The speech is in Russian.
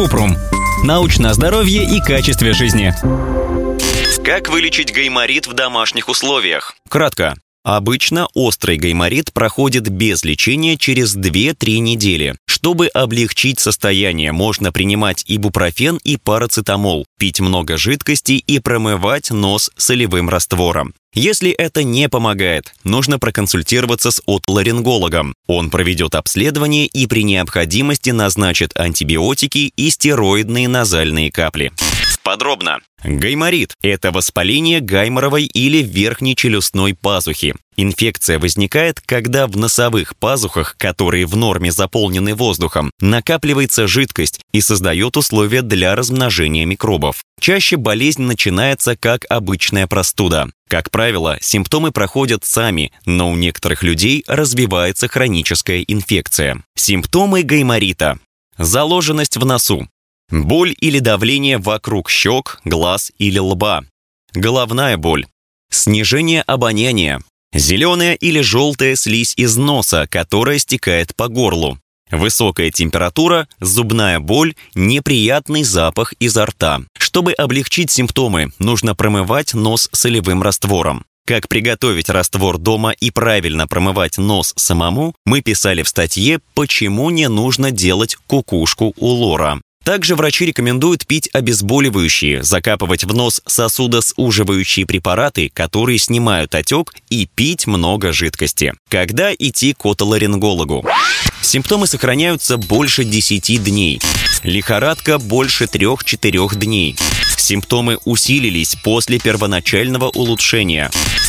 Купрум. Научное здоровье и качестве жизни. Как вылечить гайморит в домашних условиях? Кратко. Обычно острый гайморит проходит без лечения через 2-3 недели. Чтобы облегчить состояние, можно принимать ибупрофен и парацетамол, пить много жидкости и промывать нос солевым раствором. Если это не помогает, нужно проконсультироваться с отларингологом. Он проведет обследование и при необходимости назначит антибиотики и стероидные назальные капли. Подробно. Гайморит – это воспаление гайморовой или верхней челюстной пазухи. Инфекция возникает, когда в носовых пазухах, которые в норме заполнены воздухом, накапливается жидкость и создает условия для размножения микробов. Чаще болезнь начинается как обычная простуда. Как правило, симптомы проходят сами, но у некоторых людей развивается хроническая инфекция. Симптомы гайморита. Заложенность в носу, Боль или давление вокруг щек, глаз или лба. Головная боль. Снижение обоняния. Зеленая или желтая слизь из носа, которая стекает по горлу. Высокая температура, зубная боль, неприятный запах изо рта. Чтобы облегчить симптомы, нужно промывать нос солевым раствором. Как приготовить раствор дома и правильно промывать нос самому, мы писали в статье «Почему не нужно делать кукушку у лора». Также врачи рекомендуют пить обезболивающие, закапывать в нос сосудосуживающие препараты, которые снимают отек, и пить много жидкости. Когда идти к отоларингологу? Симптомы сохраняются больше 10 дней. Лихорадка больше 3-4 дней. Симптомы усилились после первоначального улучшения.